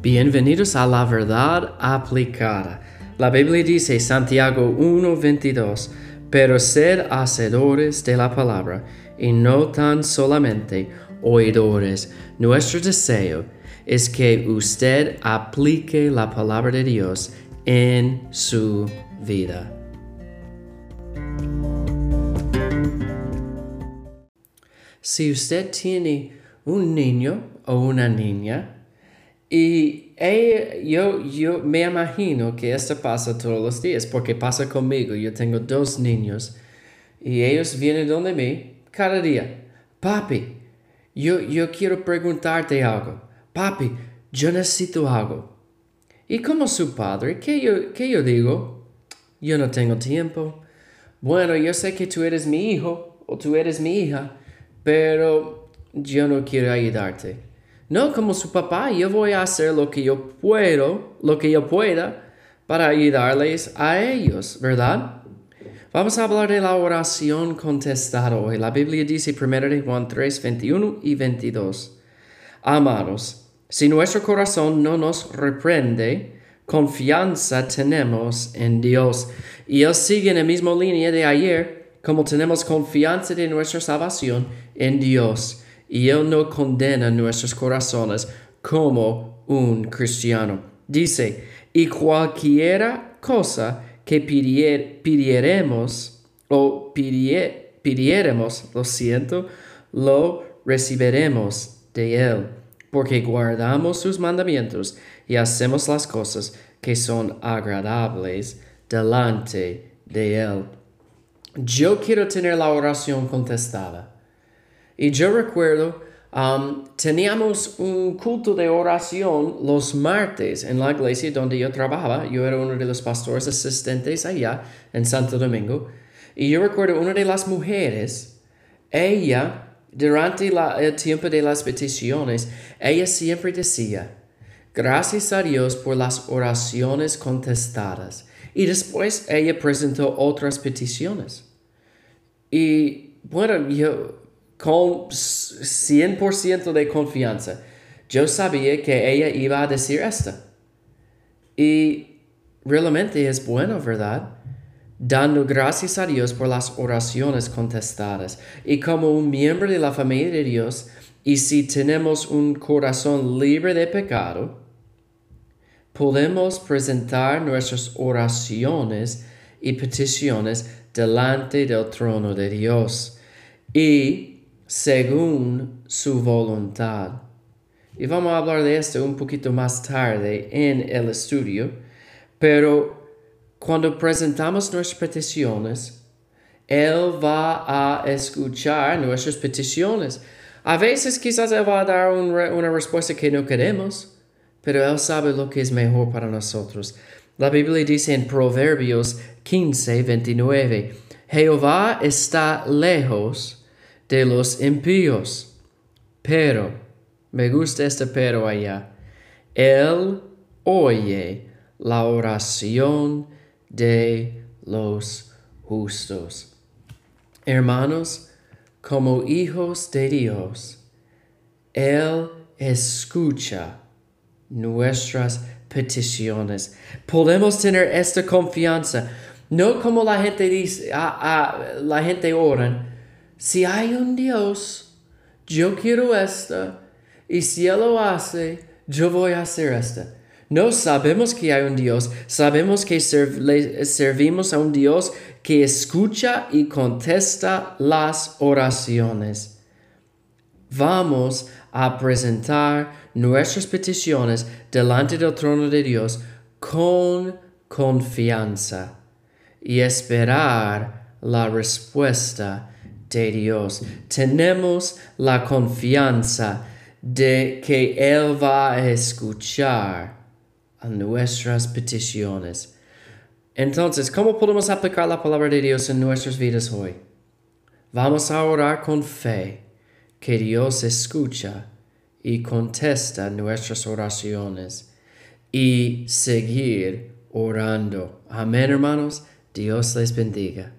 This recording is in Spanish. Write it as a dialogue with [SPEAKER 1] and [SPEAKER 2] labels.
[SPEAKER 1] Bienvenidos a la verdad aplicada. La Biblia dice Santiago 1:22, pero sed hacedores de la palabra y no tan solamente oidores. Nuestro deseo es que usted aplique la palabra de Dios en su vida. Si usted tiene un niño o una niña, y yo, yo me imagino que esto pasa todos los días, porque pasa conmigo. Yo tengo dos niños y ellos vienen donde mí cada día. Papi, yo, yo quiero preguntarte algo. Papi, yo necesito algo. Y como su padre, ¿qué yo, qué yo digo? Yo no tengo tiempo. Bueno, yo sé que tú eres mi hijo o tú eres mi hija, pero yo no quiero ayudarte. No como su papá, yo voy a hacer lo que yo puedo, lo que yo pueda para ayudarles a ellos, ¿verdad? Vamos a hablar de la oración contestada hoy. La Biblia dice 1 de Juan 3, 21 y 22. Amados, si nuestro corazón no nos reprende, confianza tenemos en Dios. Y Él sigue en la misma línea de ayer, como tenemos confianza de nuestra salvación en Dios y Él no condena nuestros corazones como un cristiano. Dice, y cualquiera cosa que pidiéremos o pidiéremos, lo siento, lo recibiremos de Él, porque guardamos sus mandamientos y hacemos las cosas que son agradables delante de Él. Yo quiero tener la oración contestada. Y yo recuerdo, um, teníamos un culto de oración los martes en la iglesia donde yo trabajaba. Yo era uno de los pastores asistentes allá en Santo Domingo. Y yo recuerdo una de las mujeres, ella, durante el tiempo de las peticiones, ella siempre decía, gracias a Dios por las oraciones contestadas. Y después ella presentó otras peticiones. Y bueno, yo con 100% de confianza. Yo sabía que ella iba a decir esto. Y realmente es bueno, ¿verdad? Dando gracias a Dios por las oraciones contestadas. Y como un miembro de la familia de Dios, y si tenemos un corazón libre de pecado, podemos presentar nuestras oraciones y peticiones delante del trono de Dios. Y según su voluntad. Y vamos a hablar de esto un poquito más tarde en el estudio, pero cuando presentamos nuestras peticiones, Él va a escuchar nuestras peticiones. A veces quizás Él va a dar una respuesta que no queremos, pero Él sabe lo que es mejor para nosotros. La Biblia dice en Proverbios 15, 29, Jehová está lejos de los impíos. Pero, me gusta este pero allá, Él oye la oración de los justos. Hermanos, como hijos de Dios, Él escucha nuestras peticiones. Podemos tener esta confianza, no como la gente dice, la gente ora, si hay un Dios, yo quiero esto, y si Él lo hace, yo voy a hacer esto. No sabemos que hay un Dios, sabemos que servimos a un Dios que escucha y contesta las oraciones. Vamos a presentar nuestras peticiones delante del trono de Dios con confianza y esperar la respuesta de Dios. Tenemos la confianza de que Él va a escuchar a nuestras peticiones. Entonces, ¿cómo podemos aplicar la palabra de Dios en nuestras vidas hoy? Vamos a orar con fe que Dios escucha y contesta nuestras oraciones y seguir orando. Amén, hermanos. Dios les bendiga.